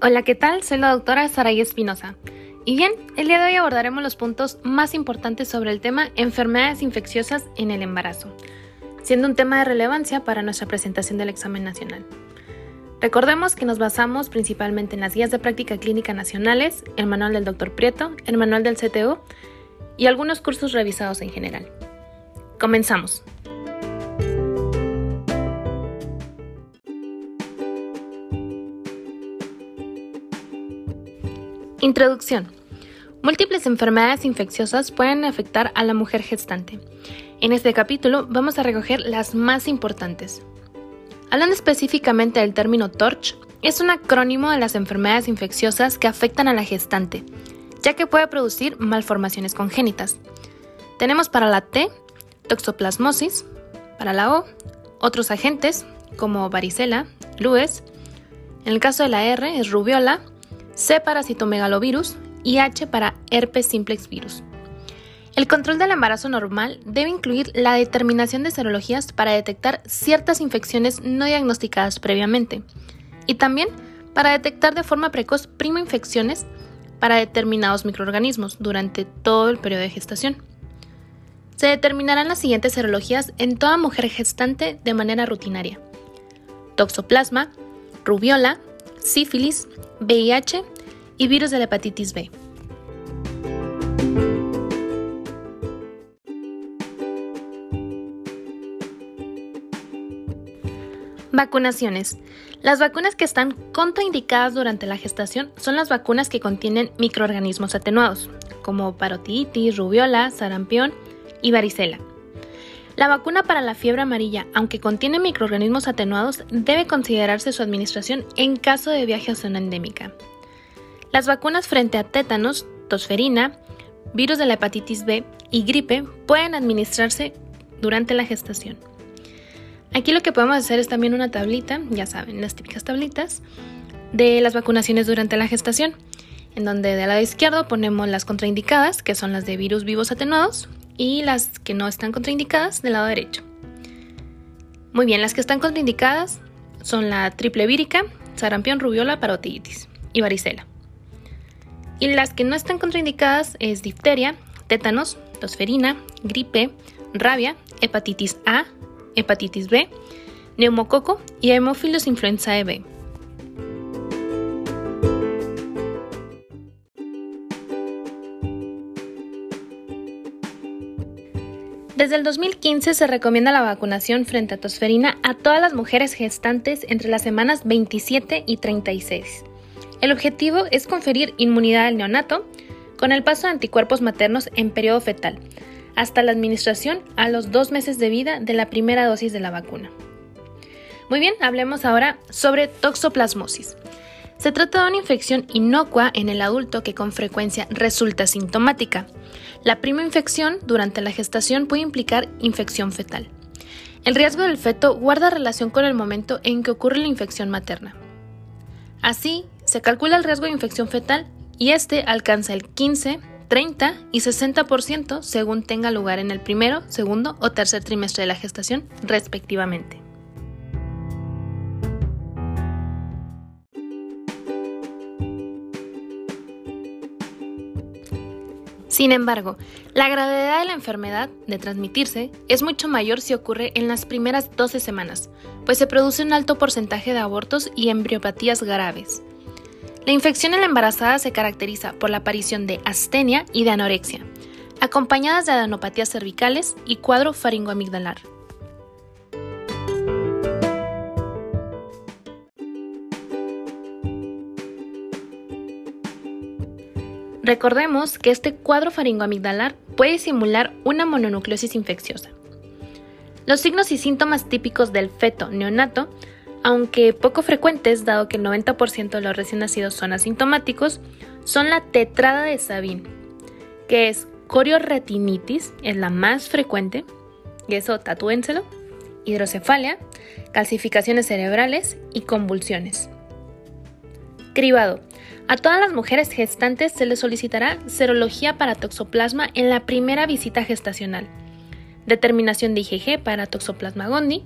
Hola, ¿qué tal? Soy la doctora Saray Espinosa. Y bien, el día de hoy abordaremos los puntos más importantes sobre el tema enfermedades infecciosas en el embarazo, siendo un tema de relevancia para nuestra presentación del examen nacional. Recordemos que nos basamos principalmente en las guías de práctica clínica nacionales, el manual del Dr. Prieto, el manual del CTO y algunos cursos revisados en general. Comenzamos. Introducción. Múltiples enfermedades infecciosas pueden afectar a la mujer gestante. En este capítulo vamos a recoger las más importantes. Hablando específicamente del término TORCH, es un acrónimo de las enfermedades infecciosas que afectan a la gestante, ya que puede producir malformaciones congénitas. Tenemos para la T, toxoplasmosis, para la O, otros agentes como varicela, lues, en el caso de la R es rubiola, C para citomegalovirus y H para herpes simplex virus. El control del embarazo normal debe incluir la determinación de serologías para detectar ciertas infecciones no diagnosticadas previamente y también para detectar de forma precoz primo-infecciones para determinados microorganismos durante todo el periodo de gestación. Se determinarán las siguientes serologías en toda mujer gestante de manera rutinaria. Toxoplasma, rubiola, sífilis, VIH y virus de la hepatitis B. Vacunaciones. Las vacunas que están contraindicadas durante la gestación son las vacunas que contienen microorganismos atenuados, como parotiditis, rubiola, sarampión y varicela. La vacuna para la fiebre amarilla, aunque contiene microorganismos atenuados, debe considerarse su administración en caso de viaje a zona endémica. Las vacunas frente a tétanos, tosferina, virus de la hepatitis B y gripe pueden administrarse durante la gestación. Aquí lo que podemos hacer es también una tablita, ya saben, las típicas tablitas, de las vacunaciones durante la gestación, en donde del lado izquierdo ponemos las contraindicadas, que son las de virus vivos atenuados, y las que no están contraindicadas del lado derecho. Muy bien, las que están contraindicadas son la triple vírica, sarampión, rubiola, parotiditis y varicela. Y las que no están contraindicadas es difteria, tétanos, tosferina, gripe, rabia, hepatitis A, hepatitis B, neumococo y hemófilos influenza B. Desde el 2015 se recomienda la vacunación frente a tosferina a todas las mujeres gestantes entre las semanas 27 y 36. El objetivo es conferir inmunidad al neonato con el paso de anticuerpos maternos en periodo fetal, hasta la administración a los dos meses de vida de la primera dosis de la vacuna. Muy bien, hablemos ahora sobre toxoplasmosis. Se trata de una infección inocua en el adulto que con frecuencia resulta sintomática. La prima infección durante la gestación puede implicar infección fetal. El riesgo del feto guarda relación con el momento en que ocurre la infección materna. Así, se calcula el riesgo de infección fetal y este alcanza el 15, 30 y 60% según tenga lugar en el primero, segundo o tercer trimestre de la gestación, respectivamente. Sin embargo, la gravedad de la enfermedad de transmitirse es mucho mayor si ocurre en las primeras 12 semanas, pues se produce un alto porcentaje de abortos y embriopatías graves. La infección en la embarazada se caracteriza por la aparición de astenia y de anorexia, acompañadas de adenopatías cervicales y cuadro faringoamigdalar. Recordemos que este cuadro faringoamigdalar puede simular una mononucleosis infecciosa. Los signos y síntomas típicos del feto neonato, aunque poco frecuentes dado que el 90% de los recién nacidos son asintomáticos, son la tetrada de Sabin, que es coriorretinitis, es la más frecuente, y eso tatúenselo, hidrocefalia, calcificaciones cerebrales y convulsiones. A todas las mujeres gestantes se les solicitará serología para toxoplasma en la primera visita gestacional, determinación de IgG para toxoplasma gondii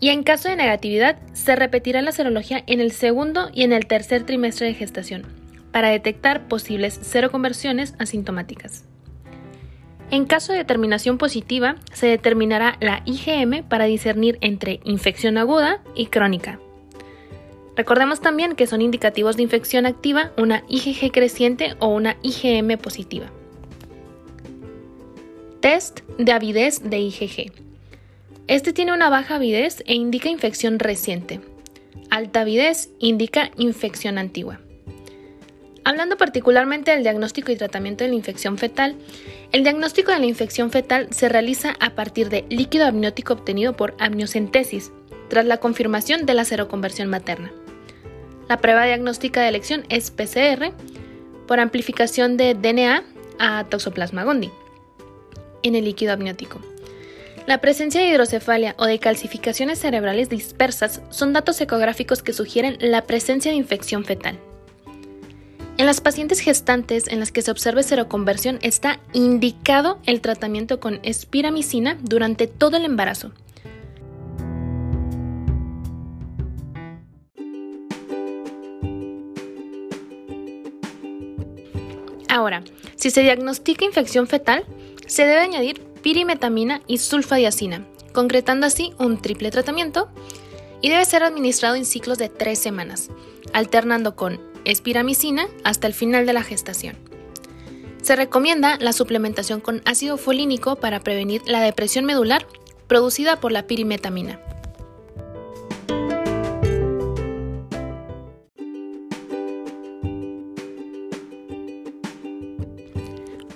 Y en caso de negatividad, se repetirá la serología en el segundo y en el tercer trimestre de gestación para detectar posibles seroconversiones asintomáticas. En caso de determinación positiva, se determinará la IgM para discernir entre infección aguda y crónica. Recordemos también que son indicativos de infección activa una IgG creciente o una IgM positiva. Test de avidez de IgG. Este tiene una baja avidez e indica infección reciente. Alta avidez indica infección antigua. Hablando particularmente del diagnóstico y tratamiento de la infección fetal, el diagnóstico de la infección fetal se realiza a partir de líquido amniótico obtenido por amniocentesis, tras la confirmación de la seroconversión materna. La prueba diagnóstica de elección es PCR por amplificación de DNA a Toxoplasma gondii en el líquido amniótico. La presencia de hidrocefalia o de calcificaciones cerebrales dispersas son datos ecográficos que sugieren la presencia de infección fetal. En las pacientes gestantes en las que se observe seroconversión está indicado el tratamiento con espiramicina durante todo el embarazo. Ahora, si se diagnostica infección fetal, se debe añadir pirimetamina y sulfadiacina, concretando así un triple tratamiento y debe ser administrado en ciclos de tres semanas, alternando con espiramicina hasta el final de la gestación. Se recomienda la suplementación con ácido folínico para prevenir la depresión medular producida por la pirimetamina.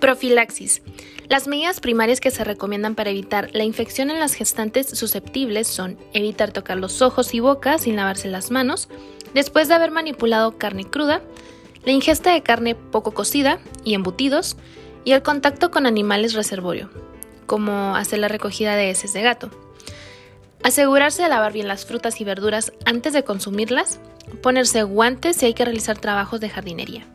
Profilaxis. Las medidas primarias que se recomiendan para evitar la infección en las gestantes susceptibles son evitar tocar los ojos y boca sin lavarse las manos, después de haber manipulado carne cruda, la ingesta de carne poco cocida y embutidos, y el contacto con animales reservorio, como hacer la recogida de heces de gato. Asegurarse de lavar bien las frutas y verduras antes de consumirlas, ponerse guantes si hay que realizar trabajos de jardinería.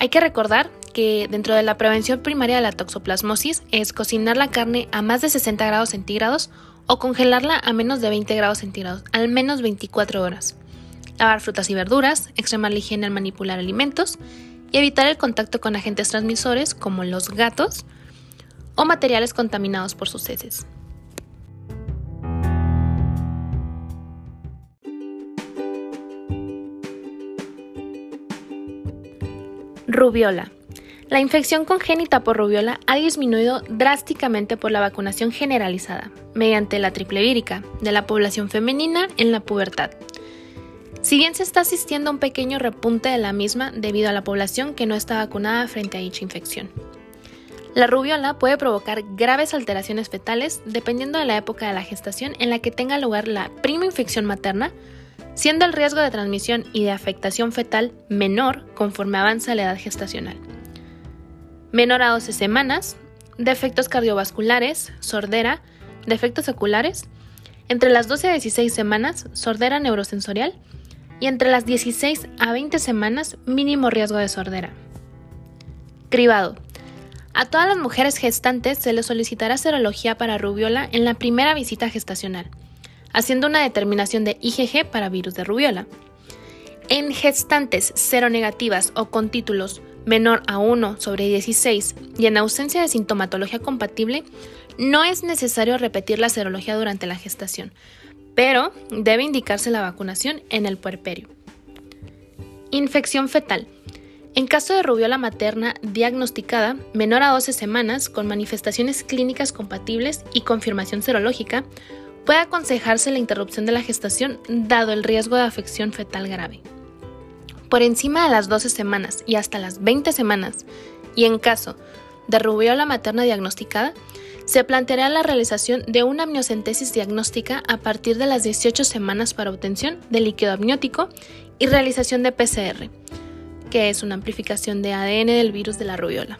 Hay que recordar que dentro de la prevención primaria de la toxoplasmosis es cocinar la carne a más de 60 grados centígrados o congelarla a menos de 20 grados centígrados, al menos 24 horas. Lavar frutas y verduras, extremar la higiene al manipular alimentos y evitar el contacto con agentes transmisores como los gatos o materiales contaminados por sus heces. Rubiola. La infección congénita por rubiola ha disminuido drásticamente por la vacunación generalizada, mediante la triple vírica, de la población femenina en la pubertad. Si bien se está asistiendo a un pequeño repunte de la misma debido a la población que no está vacunada frente a dicha infección. La rubiola puede provocar graves alteraciones fetales dependiendo de la época de la gestación en la que tenga lugar la prima infección materna siendo el riesgo de transmisión y de afectación fetal menor conforme avanza la edad gestacional. Menor a 12 semanas, defectos cardiovasculares, sordera, defectos oculares, entre las 12 a 16 semanas, sordera neurosensorial, y entre las 16 a 20 semanas, mínimo riesgo de sordera. Cribado. A todas las mujeres gestantes se les solicitará serología para rubiola en la primera visita gestacional haciendo una determinación de IgG para virus de rubiola. En gestantes seronegativas o con títulos menor a 1 sobre 16 y en ausencia de sintomatología compatible, no es necesario repetir la serología durante la gestación, pero debe indicarse la vacunación en el puerperio. Infección fetal. En caso de rubiola materna diagnosticada menor a 12 semanas con manifestaciones clínicas compatibles y confirmación serológica, puede aconsejarse la interrupción de la gestación dado el riesgo de afección fetal grave. Por encima de las 12 semanas y hasta las 20 semanas, y en caso de rubiola materna diagnosticada, se planteará la realización de una amniocentesis diagnóstica a partir de las 18 semanas para obtención de líquido amniótico y realización de PCR, que es una amplificación de ADN del virus de la rubiola.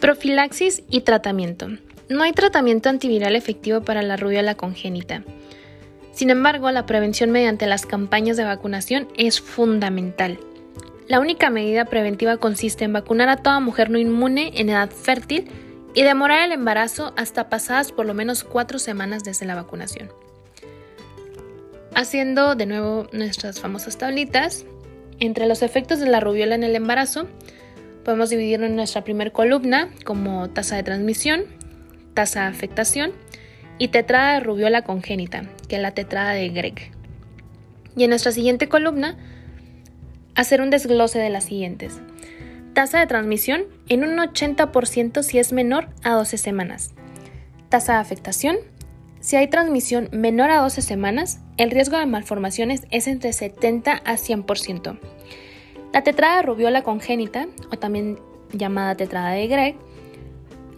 Profilaxis y tratamiento. No hay tratamiento antiviral efectivo para la rubiola congénita. Sin embargo, la prevención mediante las campañas de vacunación es fundamental. La única medida preventiva consiste en vacunar a toda mujer no inmune en edad fértil y demorar el embarazo hasta pasadas por lo menos cuatro semanas desde la vacunación. Haciendo de nuevo nuestras famosas tablitas, entre los efectos de la rubiola en el embarazo, podemos dividirlo en nuestra primera columna como tasa de transmisión, tasa de afectación y tetrada de rubiola congénita, que es la tetrada de Greg. Y en nuestra siguiente columna, hacer un desglose de las siguientes. Tasa de transmisión en un 80% si es menor a 12 semanas. Tasa de afectación. Si hay transmisión menor a 12 semanas, el riesgo de malformaciones es entre 70 a 100%. La tetrada rubiola congénita, o también llamada tetrada de Gregg,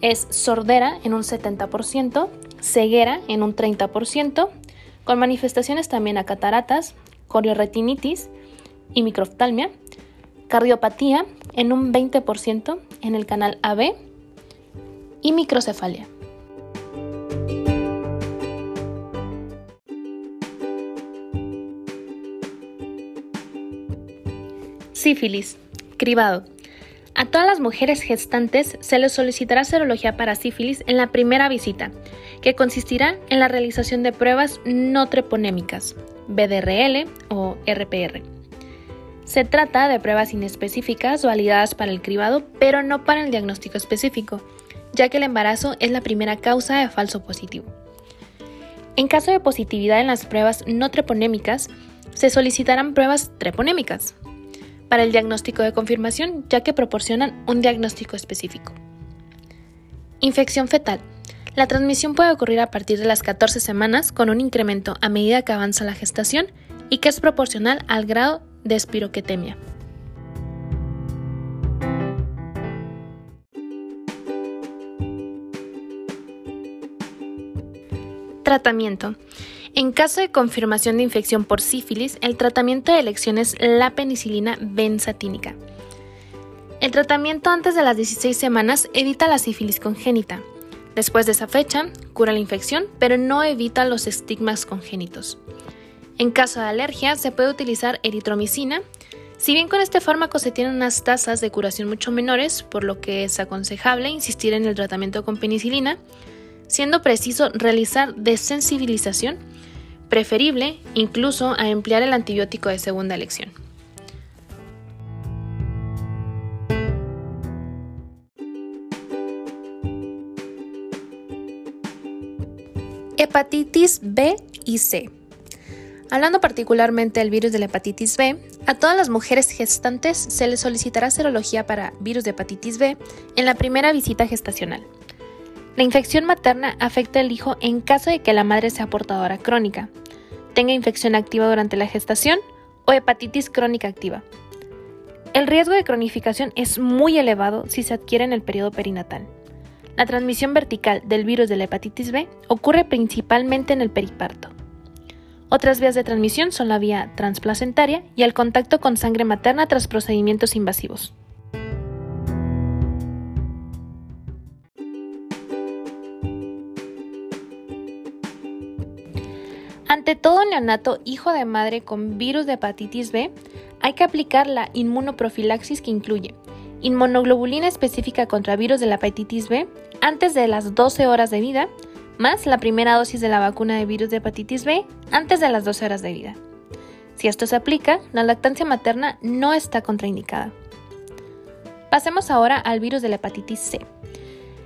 es sordera en un 70%, ceguera en un 30%, con manifestaciones también a cataratas, corioretinitis y microftalmia, cardiopatía en un 20% en el canal AB y microcefalia. Sífilis, cribado. A todas las mujeres gestantes se les solicitará serología para sífilis en la primera visita, que consistirá en la realización de pruebas no treponémicas, BDRL o RPR. Se trata de pruebas inespecíficas validadas para el cribado, pero no para el diagnóstico específico, ya que el embarazo es la primera causa de falso positivo. En caso de positividad en las pruebas no treponémicas, se solicitarán pruebas treponémicas, para el diagnóstico de confirmación, ya que proporcionan un diagnóstico específico. Infección fetal. La transmisión puede ocurrir a partir de las 14 semanas con un incremento a medida que avanza la gestación y que es proporcional al grado de espiroquetemia. Tratamiento. En caso de confirmación de infección por sífilis, el tratamiento de elección es la penicilina benzatínica. El tratamiento antes de las 16 semanas evita la sífilis congénita. Después de esa fecha, cura la infección, pero no evita los estigmas congénitos. En caso de alergia, se puede utilizar eritromicina. Si bien con este fármaco se tienen unas tasas de curación mucho menores, por lo que es aconsejable insistir en el tratamiento con penicilina, siendo preciso realizar desensibilización, preferible incluso a emplear el antibiótico de segunda elección. Hepatitis B y C. Hablando particularmente del virus de la hepatitis B, a todas las mujeres gestantes se les solicitará serología para virus de hepatitis B en la primera visita gestacional. La infección materna afecta al hijo en caso de que la madre sea portadora crónica, tenga infección activa durante la gestación o hepatitis crónica activa. El riesgo de cronificación es muy elevado si se adquiere en el periodo perinatal. La transmisión vertical del virus de la hepatitis B ocurre principalmente en el periparto. Otras vías de transmisión son la vía transplacentaria y el contacto con sangre materna tras procedimientos invasivos. Ante todo neonato hijo de madre con virus de hepatitis B, hay que aplicar la inmunoprofilaxis que incluye inmunoglobulina específica contra virus de la hepatitis B antes de las 12 horas de vida, más la primera dosis de la vacuna de virus de hepatitis B antes de las 12 horas de vida. Si esto se aplica, la lactancia materna no está contraindicada. Pasemos ahora al virus de la hepatitis C.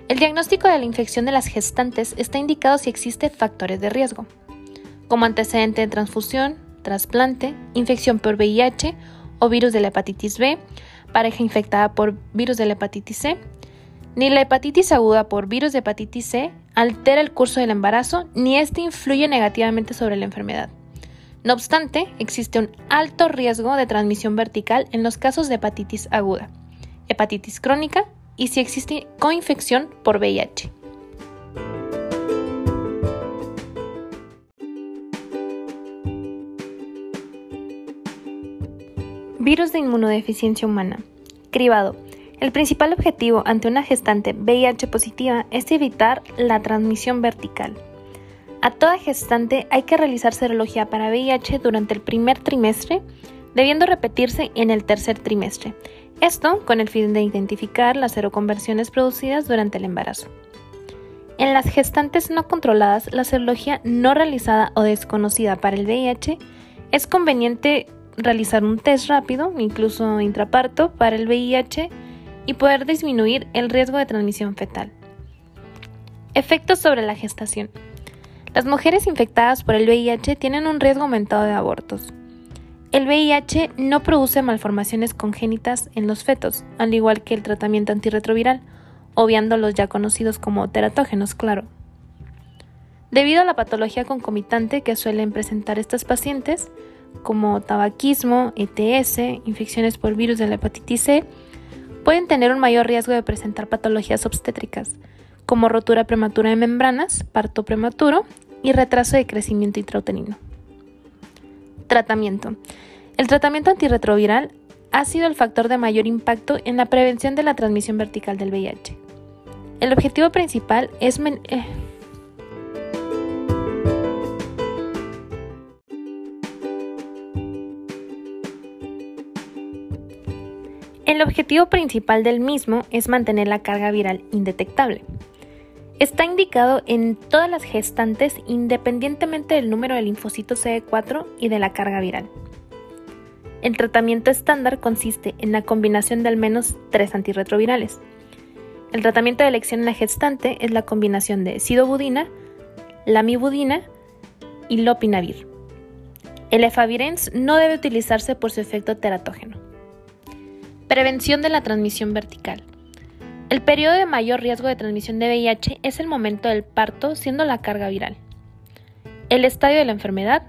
El diagnóstico de la infección de las gestantes está indicado si existe factores de riesgo como antecedente de transfusión, trasplante, infección por VIH o virus de la hepatitis B, pareja infectada por virus de la hepatitis C, ni la hepatitis aguda por virus de hepatitis C altera el curso del embarazo, ni este influye negativamente sobre la enfermedad. No obstante, existe un alto riesgo de transmisión vertical en los casos de hepatitis aguda, hepatitis crónica y si existe coinfección por VIH. Virus de inmunodeficiencia humana. Cribado. El principal objetivo ante una gestante VIH positiva es evitar la transmisión vertical. A toda gestante hay que realizar serología para VIH durante el primer trimestre debiendo repetirse en el tercer trimestre. Esto con el fin de identificar las seroconversiones producidas durante el embarazo. En las gestantes no controladas, la serología no realizada o desconocida para el VIH es conveniente realizar un test rápido, incluso intraparto, para el VIH y poder disminuir el riesgo de transmisión fetal. Efectos sobre la gestación. Las mujeres infectadas por el VIH tienen un riesgo aumentado de abortos. El VIH no produce malformaciones congénitas en los fetos, al igual que el tratamiento antirretroviral, obviando los ya conocidos como teratógenos, claro. Debido a la patología concomitante que suelen presentar estas pacientes, como tabaquismo, ETS, infecciones por virus de la hepatitis C, pueden tener un mayor riesgo de presentar patologías obstétricas, como rotura prematura de membranas, parto prematuro y retraso de crecimiento intrauterino. Tratamiento. El tratamiento antirretroviral ha sido el factor de mayor impacto en la prevención de la transmisión vertical del VIH. El objetivo principal es... Eh, El objetivo principal del mismo es mantener la carga viral indetectable. Está indicado en todas las gestantes independientemente del número de linfocitos CD4 y de la carga viral. El tratamiento estándar consiste en la combinación de al menos tres antirretrovirales. El tratamiento de elección en la gestante es la combinación de sidobudina, lamibudina y lopinavir. El efavirenz no debe utilizarse por su efecto teratógeno. Prevención de la transmisión vertical. El periodo de mayor riesgo de transmisión de VIH es el momento del parto, siendo la carga viral. El estadio de la enfermedad,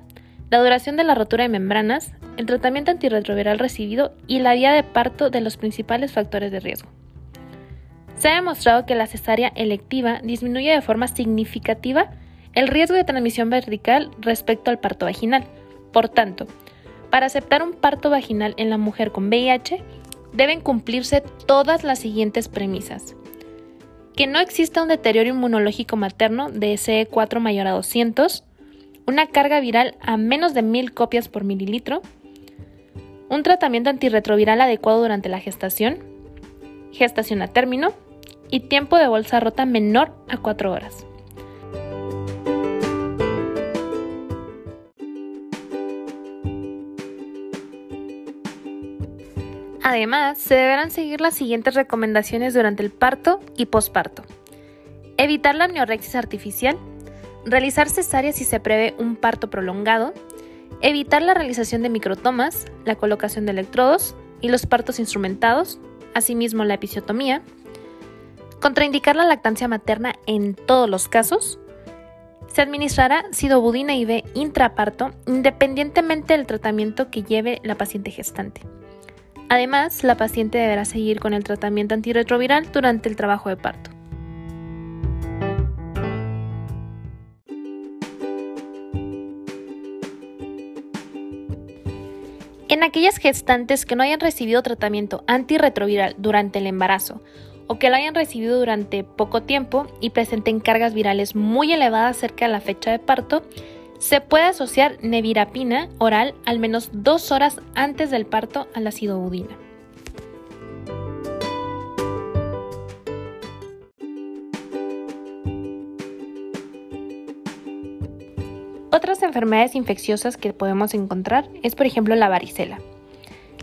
la duración de la rotura de membranas, el tratamiento antirretroviral recibido y la vía de parto de los principales factores de riesgo. Se ha demostrado que la cesárea electiva disminuye de forma significativa el riesgo de transmisión vertical respecto al parto vaginal. Por tanto, para aceptar un parto vaginal en la mujer con VIH, deben cumplirse todas las siguientes premisas. Que no exista un deterioro inmunológico materno de CE4 mayor a 200, una carga viral a menos de 1000 copias por mililitro, un tratamiento antirretroviral adecuado durante la gestación, gestación a término y tiempo de bolsa rota menor a 4 horas. Además, se deberán seguir las siguientes recomendaciones durante el parto y posparto. Evitar la amniorexis artificial, realizar cesárea si se prevé un parto prolongado, evitar la realización de microtomas, la colocación de electrodos y los partos instrumentados, asimismo la episiotomía, contraindicar la lactancia materna en todos los casos, se administrará sidobudina IV intraparto independientemente del tratamiento que lleve la paciente gestante. Además, la paciente deberá seguir con el tratamiento antirretroviral durante el trabajo de parto. En aquellas gestantes que no hayan recibido tratamiento antirretroviral durante el embarazo o que lo hayan recibido durante poco tiempo y presenten cargas virales muy elevadas cerca de la fecha de parto, se puede asociar nevirapina oral al menos dos horas antes del parto a la sidobudina. Otras enfermedades infecciosas que podemos encontrar es por ejemplo la varicela.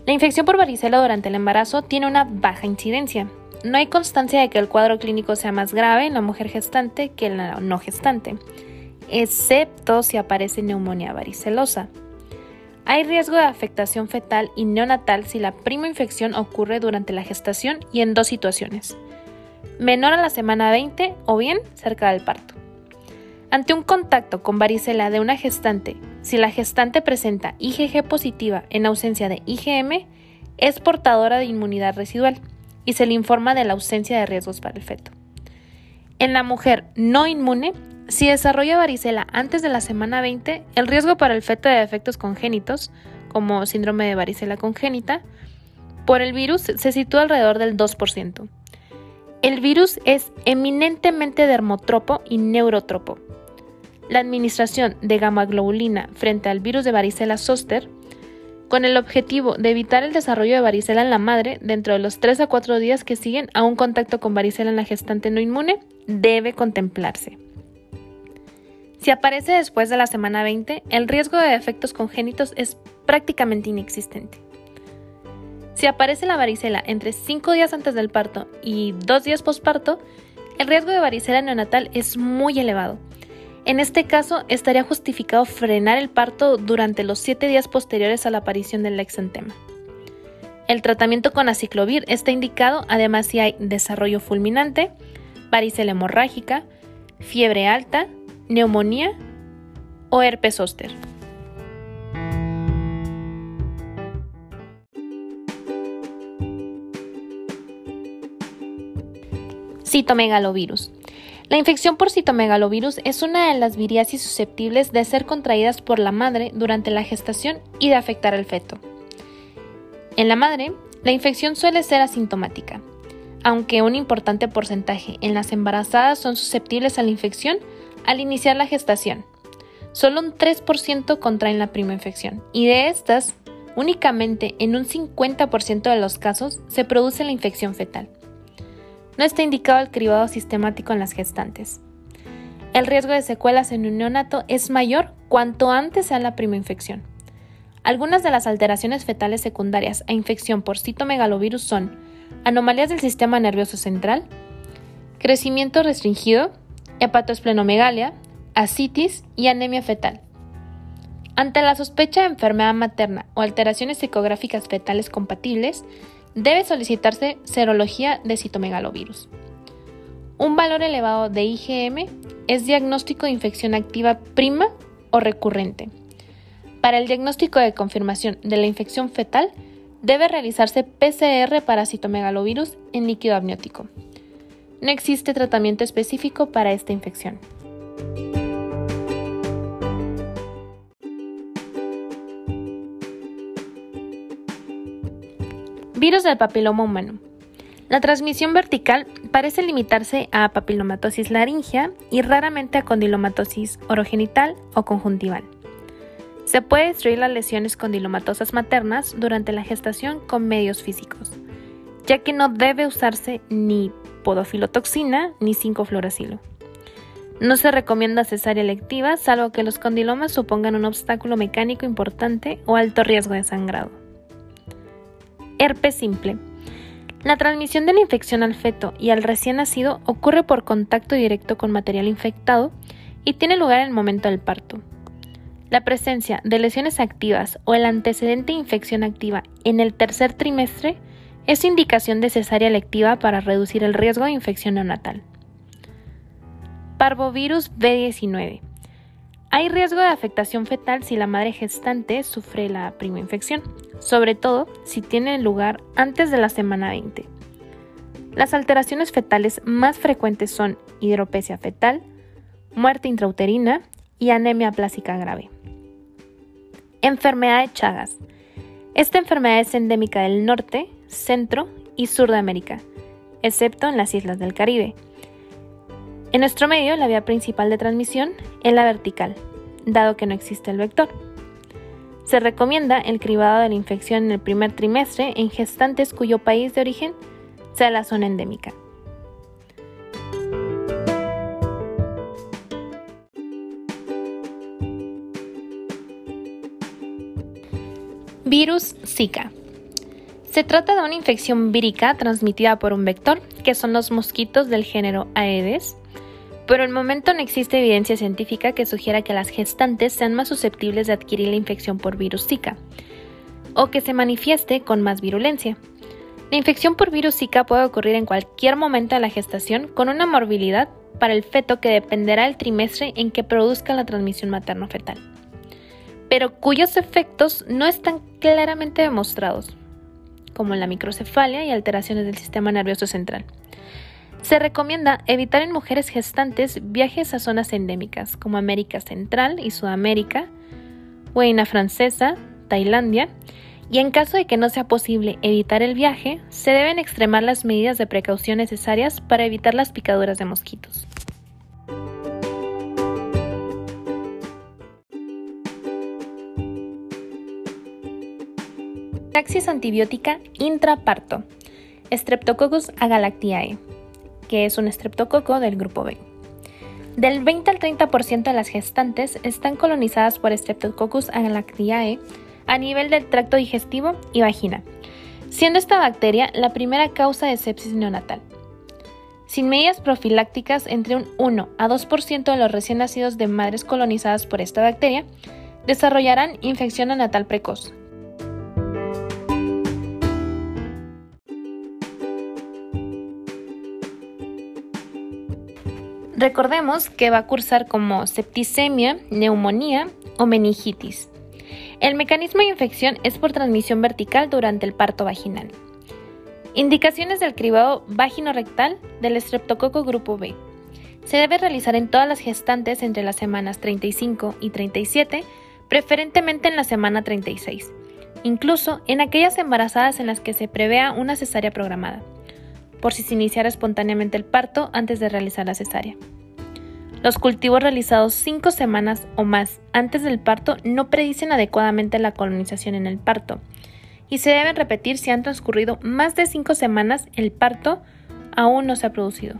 La infección por varicela durante el embarazo tiene una baja incidencia. No hay constancia de que el cuadro clínico sea más grave en la mujer gestante que en la no gestante excepto si aparece neumonía varicelosa. Hay riesgo de afectación fetal y neonatal si la prima infección ocurre durante la gestación y en dos situaciones, menor a la semana 20 o bien cerca del parto. Ante un contacto con varicela de una gestante, si la gestante presenta IgG positiva en ausencia de IgM, es portadora de inmunidad residual y se le informa de la ausencia de riesgos para el feto. En la mujer no inmune, si desarrolla varicela antes de la semana 20, el riesgo para el feto de efectos congénitos, como síndrome de varicela congénita, por el virus se sitúa alrededor del 2%. El virus es eminentemente dermotropo y neurotropo. La administración de gamma globulina frente al virus de varicela zoster con el objetivo de evitar el desarrollo de varicela en la madre dentro de los 3 a 4 días que siguen a un contacto con varicela en la gestante no inmune, debe contemplarse. Si aparece después de la semana 20, el riesgo de defectos congénitos es prácticamente inexistente. Si aparece la varicela entre 5 días antes del parto y 2 días posparto, el riesgo de varicela neonatal es muy elevado. En este caso, estaría justificado frenar el parto durante los 7 días posteriores a la aparición del exantema. El tratamiento con aciclovir está indicado además si hay desarrollo fulminante, varicela hemorrágica, fiebre alta, neumonía o herpes zóster. Citomegalovirus. La infección por citomegalovirus es una de las viriasis susceptibles de ser contraídas por la madre durante la gestación y de afectar al feto. En la madre, la infección suele ser asintomática, aunque un importante porcentaje en las embarazadas son susceptibles a la infección al iniciar la gestación. Solo un 3% contraen la prima infección y de estas, únicamente en un 50% de los casos se produce la infección fetal. No está indicado el cribado sistemático en las gestantes. El riesgo de secuelas en un neonato es mayor cuanto antes sea la prima infección. Algunas de las alteraciones fetales secundarias a infección por citomegalovirus son anomalías del sistema nervioso central, crecimiento restringido, hepatoesplenomegalia, ascitis y anemia fetal. Ante la sospecha de enfermedad materna o alteraciones ecográficas fetales compatibles, debe solicitarse serología de citomegalovirus. Un valor elevado de IgM es diagnóstico de infección activa prima o recurrente. Para el diagnóstico de confirmación de la infección fetal, debe realizarse PCR para citomegalovirus en líquido amniótico. No existe tratamiento específico para esta infección. Virus del papiloma humano. La transmisión vertical parece limitarse a papilomatosis laringea y raramente a condilomatosis orogenital o conjuntival. Se puede destruir las lesiones condilomatosas maternas durante la gestación con medios físicos, ya que no debe usarse ni podofilotoxina ni 5-fluoracilo. No se recomienda cesárea electiva salvo que los condilomas supongan un obstáculo mecánico importante o alto riesgo de sangrado. Herpes simple. La transmisión de la infección al feto y al recién nacido ocurre por contacto directo con material infectado y tiene lugar en el momento del parto. La presencia de lesiones activas o el antecedente de infección activa en el tercer trimestre es indicación de cesárea electiva para reducir el riesgo de infección neonatal. Parvovirus B19. Hay riesgo de afectación fetal si la madre gestante sufre la prima infección, sobre todo si tiene lugar antes de la semana 20. Las alteraciones fetales más frecuentes son hidropesia fetal, muerte intrauterina y anemia plásica grave. Enfermedad de Chagas. Esta enfermedad es endémica del norte, centro y sur de América, excepto en las islas del Caribe en nuestro medio, la vía principal de transmisión es la vertical, dado que no existe el vector. Se recomienda el cribado de la infección en el primer trimestre en gestantes cuyo país de origen sea la zona endémica. Virus Zika. Se trata de una infección vírica transmitida por un vector, que son los mosquitos del género Aedes, pero el momento no existe evidencia científica que sugiera que las gestantes sean más susceptibles de adquirir la infección por virus Zika o que se manifieste con más virulencia. La infección por virus Zika puede ocurrir en cualquier momento de la gestación con una morbilidad para el feto que dependerá del trimestre en que produzca la transmisión materno-fetal, pero cuyos efectos no están claramente demostrados, como la microcefalia y alteraciones del sistema nervioso central. Se recomienda evitar en mujeres gestantes viajes a zonas endémicas como América Central y Sudamérica, Guayana Francesa, Tailandia, y en caso de que no sea posible evitar el viaje, se deben extremar las medidas de precaución necesarias para evitar las picaduras de mosquitos. Taxis antibiótica intraparto. Streptococcus agalactiae, que es un estreptococo del grupo B. Del 20 al 30% de las gestantes están colonizadas por Streptococcus agalactiae a nivel del tracto digestivo y vagina, siendo esta bacteria la primera causa de sepsis neonatal. Sin medidas profilácticas, entre un 1 a 2% de los recién nacidos de madres colonizadas por esta bacteria desarrollarán infección neonatal precoz, Recordemos que va a cursar como septicemia, neumonía o meningitis. El mecanismo de infección es por transmisión vertical durante el parto vaginal. Indicaciones del cribado vagino-rectal del estreptococo grupo B. Se debe realizar en todas las gestantes entre las semanas 35 y 37, preferentemente en la semana 36, incluso en aquellas embarazadas en las que se prevea una cesárea programada por si se iniciara espontáneamente el parto antes de realizar la cesárea. Los cultivos realizados cinco semanas o más antes del parto no predicen adecuadamente la colonización en el parto y se deben repetir si han transcurrido más de cinco semanas el parto aún no se ha producido.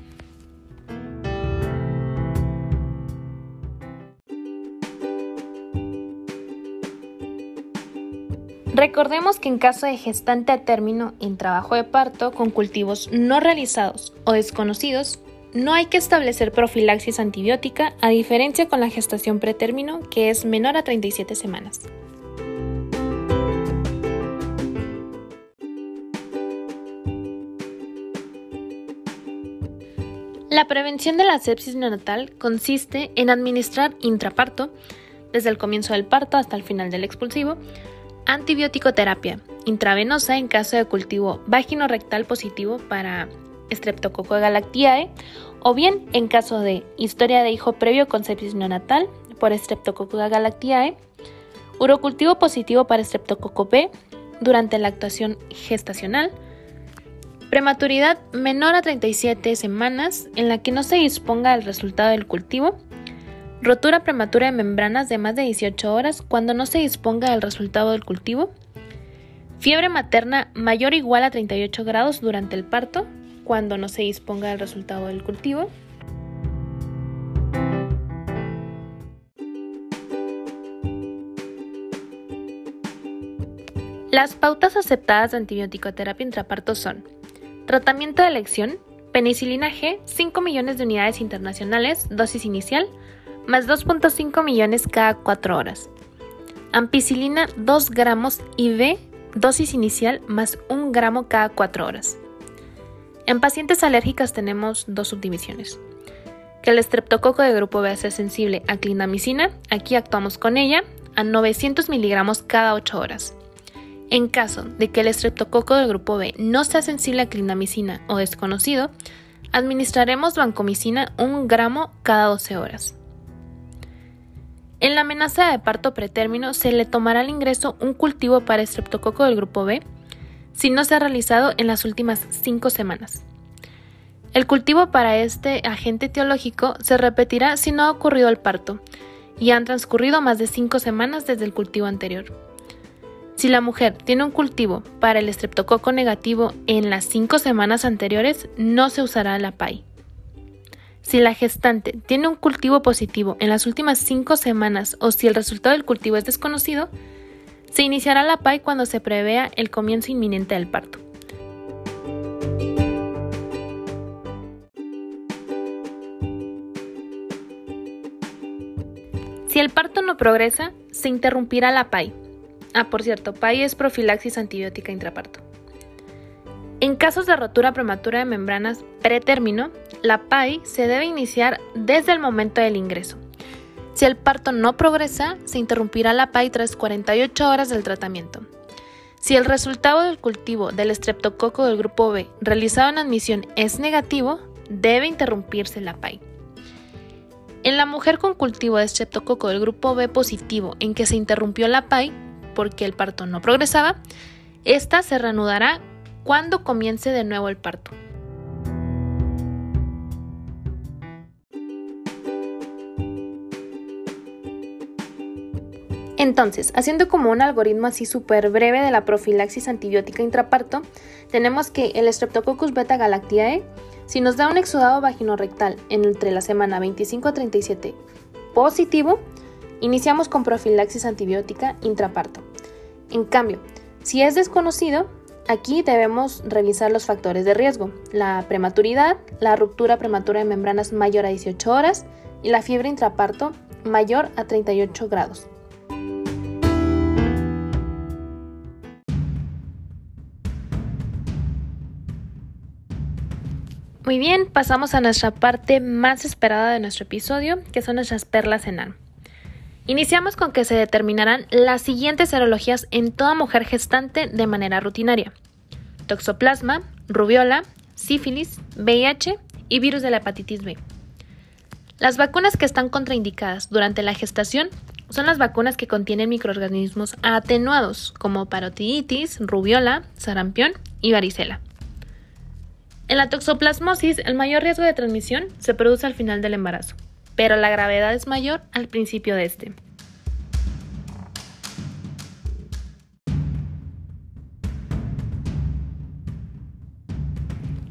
Recordemos que en caso de gestante a término en trabajo de parto con cultivos no realizados o desconocidos, no hay que establecer profilaxis antibiótica a diferencia con la gestación pretérmino que es menor a 37 semanas. La prevención de la sepsis neonatal consiste en administrar intraparto, desde el comienzo del parto hasta el final del expulsivo, Antibiótico-terapia intravenosa en caso de cultivo vagino-rectal positivo para Streptococcus galactiae o bien en caso de historia de hijo previo con sepsis neonatal por Streptococcus galactiae, urocultivo positivo para Streptococcus B durante la actuación gestacional, prematuridad menor a 37 semanas en la que no se disponga el resultado del cultivo Rotura prematura de membranas de más de 18 horas cuando no se disponga del resultado del cultivo. Fiebre materna mayor o igual a 38 grados durante el parto cuando no se disponga del resultado del cultivo. Las pautas aceptadas de antibiótico-terapia intraparto son tratamiento de elección, penicilina G, 5 millones de unidades internacionales, dosis inicial, más 2.5 millones cada 4 horas. Ampicilina 2 gramos IV, dosis inicial más 1 gramo cada 4 horas. En pacientes alérgicas tenemos dos subdivisiones. Que el estreptococo de grupo B sea sensible a clindamicina, aquí actuamos con ella a 900 miligramos cada 8 horas. En caso de que el estreptococo del grupo B no sea sensible a clindamicina o desconocido, administraremos vancomicina 1 gramo cada 12 horas. En la amenaza de parto pretérmino se le tomará al ingreso un cultivo para estreptococo del grupo B si no se ha realizado en las últimas cinco semanas. El cultivo para este agente etiológico se repetirá si no ha ocurrido el parto y han transcurrido más de cinco semanas desde el cultivo anterior. Si la mujer tiene un cultivo para el estreptococo negativo en las cinco semanas anteriores, no se usará la PAI. Si la gestante tiene un cultivo positivo en las últimas cinco semanas o si el resultado del cultivo es desconocido, se iniciará la PAI cuando se prevea el comienzo inminente del parto. Si el parto no progresa, se interrumpirá la PAI. Ah, por cierto, PAI es profilaxis antibiótica intraparto. En casos de rotura prematura de membranas pretérmino, la PAI se debe iniciar desde el momento del ingreso. Si el parto no progresa, se interrumpirá la PAI tras 48 horas del tratamiento. Si el resultado del cultivo del estreptococo del grupo B realizado en admisión es negativo, debe interrumpirse la PAI. En la mujer con cultivo de estreptococo del grupo B positivo en que se interrumpió la PAI porque el parto no progresaba, esta se reanudará cuando comience de nuevo el parto. Entonces, haciendo como un algoritmo así súper breve de la profilaxis antibiótica intraparto, tenemos que el Streptococcus beta galactiae, si nos da un exudado vaginorrectal entre la semana 25 a 37 positivo, iniciamos con profilaxis antibiótica intraparto. En cambio, si es desconocido, aquí debemos revisar los factores de riesgo, la prematuridad, la ruptura prematura de membranas mayor a 18 horas y la fiebre intraparto mayor a 38 grados. Muy bien, pasamos a nuestra parte más esperada de nuestro episodio, que son nuestras perlas en Iniciamos con que se determinarán las siguientes serologías en toda mujer gestante de manera rutinaria. Toxoplasma, rubiola, sífilis, VIH y virus de la hepatitis B. Las vacunas que están contraindicadas durante la gestación son las vacunas que contienen microorganismos atenuados como parotiditis, rubiola, sarampión y varicela. En la toxoplasmosis, el mayor riesgo de transmisión se produce al final del embarazo, pero la gravedad es mayor al principio de este.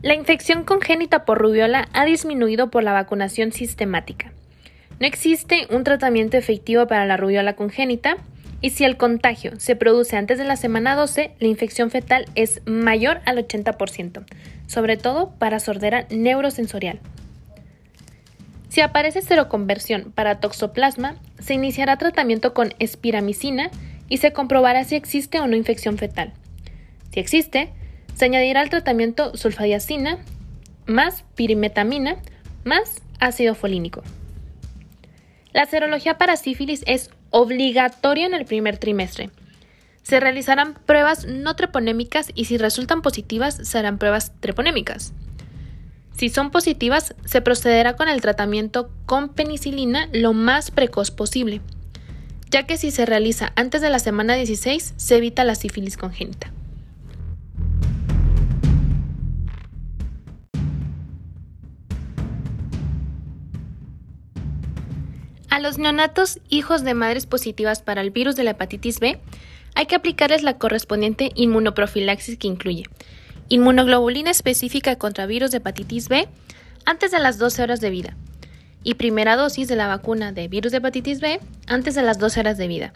La infección congénita por rubiola ha disminuido por la vacunación sistemática. No existe un tratamiento efectivo para la rubiola congénita y si el contagio se produce antes de la semana 12, la infección fetal es mayor al 80%, sobre todo para sordera neurosensorial. Si aparece seroconversión para toxoplasma, se iniciará tratamiento con espiramicina y se comprobará si existe o no infección fetal. Si existe, se añadirá al tratamiento sulfadiacina más pirimetamina más ácido folínico. La serología para sífilis es obligatoria en el primer trimestre. Se realizarán pruebas no treponémicas y si resultan positivas serán pruebas treponémicas. Si son positivas, se procederá con el tratamiento con penicilina lo más precoz posible, ya que si se realiza antes de la semana 16 se evita la sífilis congénita. A los neonatos hijos de madres positivas para el virus de la hepatitis B, hay que aplicarles la correspondiente inmunoprofilaxis que incluye inmunoglobulina específica contra virus de hepatitis B antes de las 12 horas de vida y primera dosis de la vacuna de virus de hepatitis B antes de las 12 horas de vida.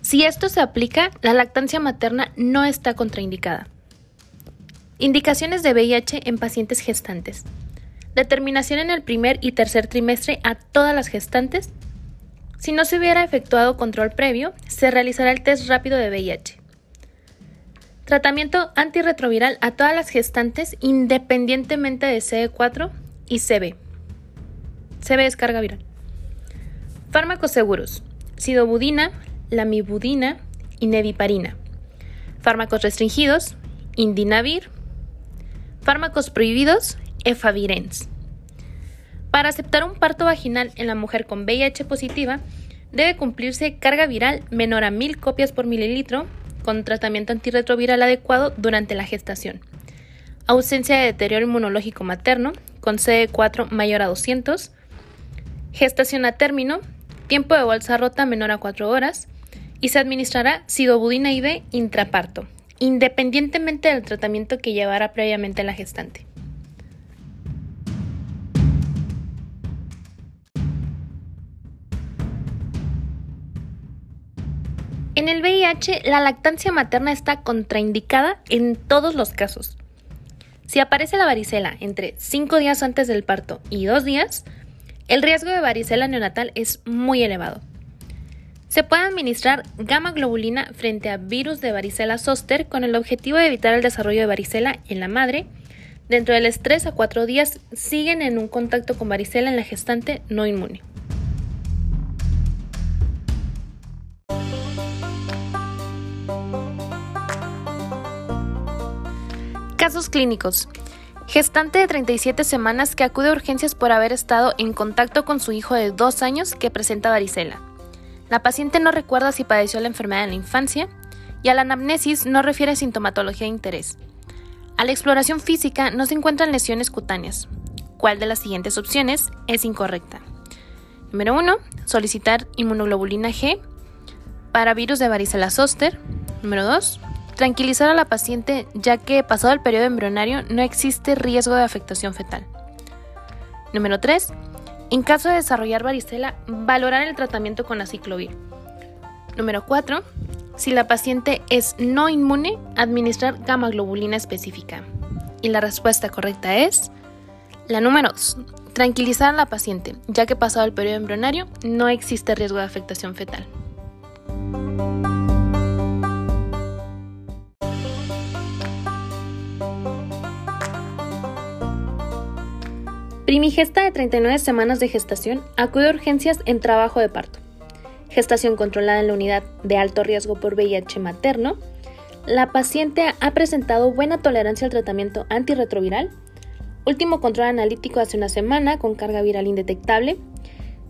Si esto se aplica, la lactancia materna no está contraindicada. Indicaciones de VIH en pacientes gestantes. Determinación en el primer y tercer trimestre a todas las gestantes si no se hubiera efectuado control previo, se realizará el test rápido de VIH. Tratamiento antirretroviral a todas las gestantes independientemente de CD4 y CB. CB es carga viral. Fármacos seguros. Sidobudina, lamibudina y neviparina. Fármacos restringidos. Indinavir. Fármacos prohibidos. Efavirenz. Para aceptar un parto vaginal en la mujer con VIH positiva, debe cumplirse carga viral menor a 1000 copias por mililitro con tratamiento antirretroviral adecuado durante la gestación. Ausencia de deterioro inmunológico materno con CD4 mayor a 200. Gestación a término, tiempo de bolsa rota menor a 4 horas y se administrará sidobudina IV intraparto, independientemente del tratamiento que llevara previamente la gestante. En el VIH, la lactancia materna está contraindicada en todos los casos. Si aparece la varicela entre 5 días antes del parto y 2 días, el riesgo de varicela neonatal es muy elevado. Se puede administrar gamma globulina frente a virus de varicela zoster con el objetivo de evitar el desarrollo de varicela en la madre. Dentro de los 3 a 4 días siguen en un contacto con varicela en la gestante no inmune. Casos clínicos. Gestante de 37 semanas que acude a urgencias por haber estado en contacto con su hijo de 2 años que presenta varicela. La paciente no recuerda si padeció la enfermedad en la infancia y a la anamnesis no refiere sintomatología de interés. A la exploración física no se encuentran lesiones cutáneas. ¿Cuál de las siguientes opciones es incorrecta? Número 1. Solicitar inmunoglobulina G. para virus de varicela zoster. Número 2. Tranquilizar a la paciente ya que pasado el periodo embrionario no existe riesgo de afectación fetal. Número 3. En caso de desarrollar varicela, valorar el tratamiento con aciclovir. Número 4. Si la paciente es no inmune, administrar gamma globulina específica. Y la respuesta correcta es la número 2. Tranquilizar a la paciente, ya que pasado el periodo embrionario no existe riesgo de afectación fetal. Primigesta de 39 semanas de gestación acude a urgencias en trabajo de parto. Gestación controlada en la unidad de alto riesgo por VIH materno. La paciente ha presentado buena tolerancia al tratamiento antirretroviral. Último control analítico hace una semana con carga viral indetectable.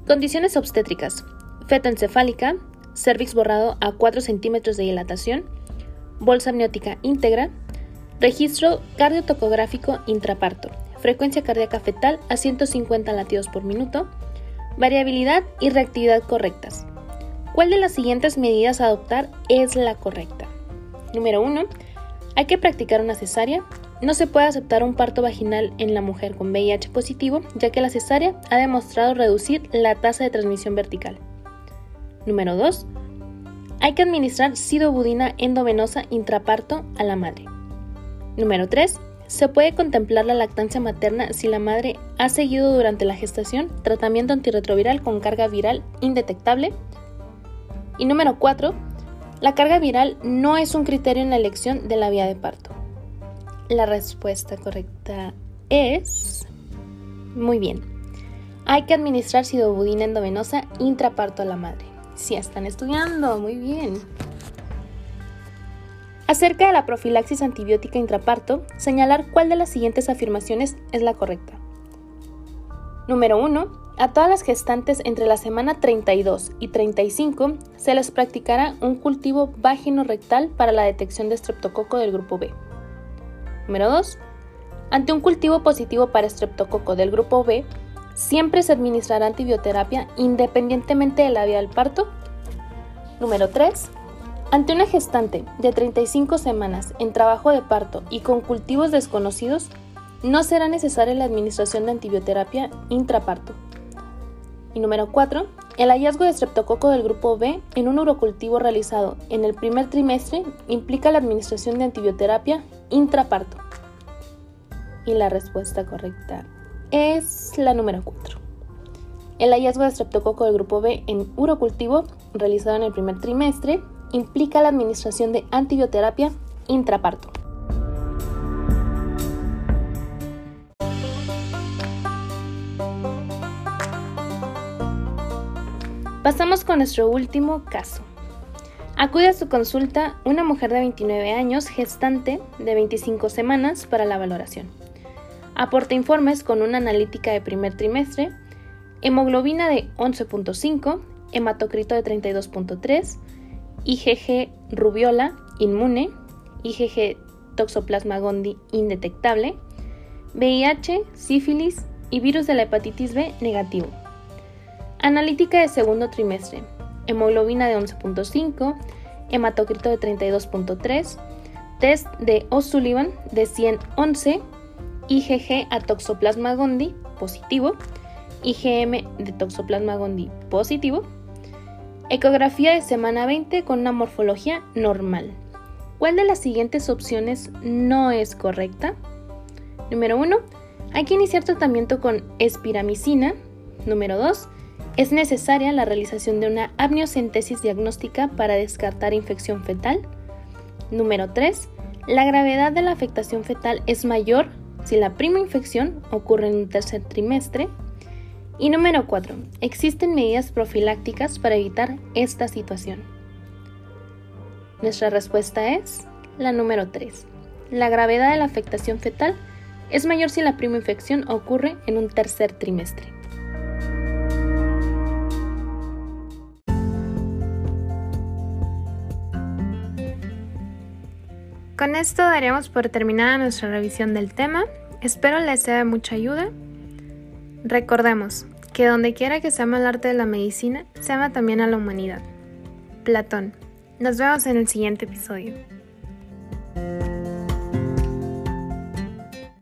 Condiciones obstétricas. Feto encefálica. Cervix borrado a 4 centímetros de dilatación. Bolsa amniótica íntegra. Registro cardiotocográfico intraparto frecuencia cardíaca fetal a 150 latidos por minuto, variabilidad y reactividad correctas. ¿Cuál de las siguientes medidas a adoptar es la correcta? Número 1. Hay que practicar una cesárea. No se puede aceptar un parto vaginal en la mujer con VIH positivo, ya que la cesárea ha demostrado reducir la tasa de transmisión vertical. Número 2. Hay que administrar sidobudina endovenosa intraparto a la madre. Número 3. Se puede contemplar la lactancia materna si la madre ha seguido durante la gestación tratamiento antirretroviral con carga viral indetectable. Y número 4. La carga viral no es un criterio en la elección de la vía de parto. La respuesta correcta es... Muy bien. Hay que administrar sidobudina endovenosa intraparto a la madre. Si están estudiando, muy bien. Acerca de la profilaxis antibiótica intraparto, señalar cuál de las siguientes afirmaciones es la correcta. Número 1. A todas las gestantes entre la semana 32 y 35 se les practicará un cultivo vagino-rectal para la detección de estreptococo del grupo B. Número 2. Ante un cultivo positivo para estreptococo del grupo B, siempre se administrará antibioterapia independientemente de la vía del parto. Número 3. Ante una gestante de 35 semanas en trabajo de parto y con cultivos desconocidos, no será necesaria la administración de antibioterapia intraparto. Y número 4. El hallazgo de streptococo del grupo B en un urocultivo realizado en el primer trimestre implica la administración de antibioterapia intraparto. Y la respuesta correcta es la número 4. El hallazgo de streptococo del grupo B en urocultivo realizado en el primer trimestre implica la administración de antibioterapia intraparto. Pasamos con nuestro último caso. Acude a su consulta una mujer de 29 años, gestante de 25 semanas para la valoración. Aporta informes con una analítica de primer trimestre, hemoglobina de 11.5, hematocrito de 32.3, IgG rubiola inmune, IgG toxoplasma gondii indetectable, VIH, sífilis y virus de la hepatitis B negativo. Analítica de segundo trimestre. Hemoglobina de 11.5, hematocrito de 32.3, test de O'Sullivan de 111, IgG a toxoplasma gondii positivo, IgM de toxoplasma gondii positivo, Ecografía de semana 20 con una morfología normal. ¿Cuál de las siguientes opciones no es correcta? Número 1. Hay que iniciar tratamiento con espiramicina. Número 2. Es necesaria la realización de una amniocentesis diagnóstica para descartar infección fetal. Número 3. La gravedad de la afectación fetal es mayor si la prima infección ocurre en un tercer trimestre. Y número 4. Existen medidas profilácticas para evitar esta situación. Nuestra respuesta es la número 3. La gravedad de la afectación fetal es mayor si la prima infección ocurre en un tercer trimestre. Con esto daríamos por terminada nuestra revisión del tema. Espero les sea de mucha ayuda Recordemos que donde quiera que se ama el arte de la medicina, se ama también a la humanidad. Platón. Nos vemos en el siguiente episodio.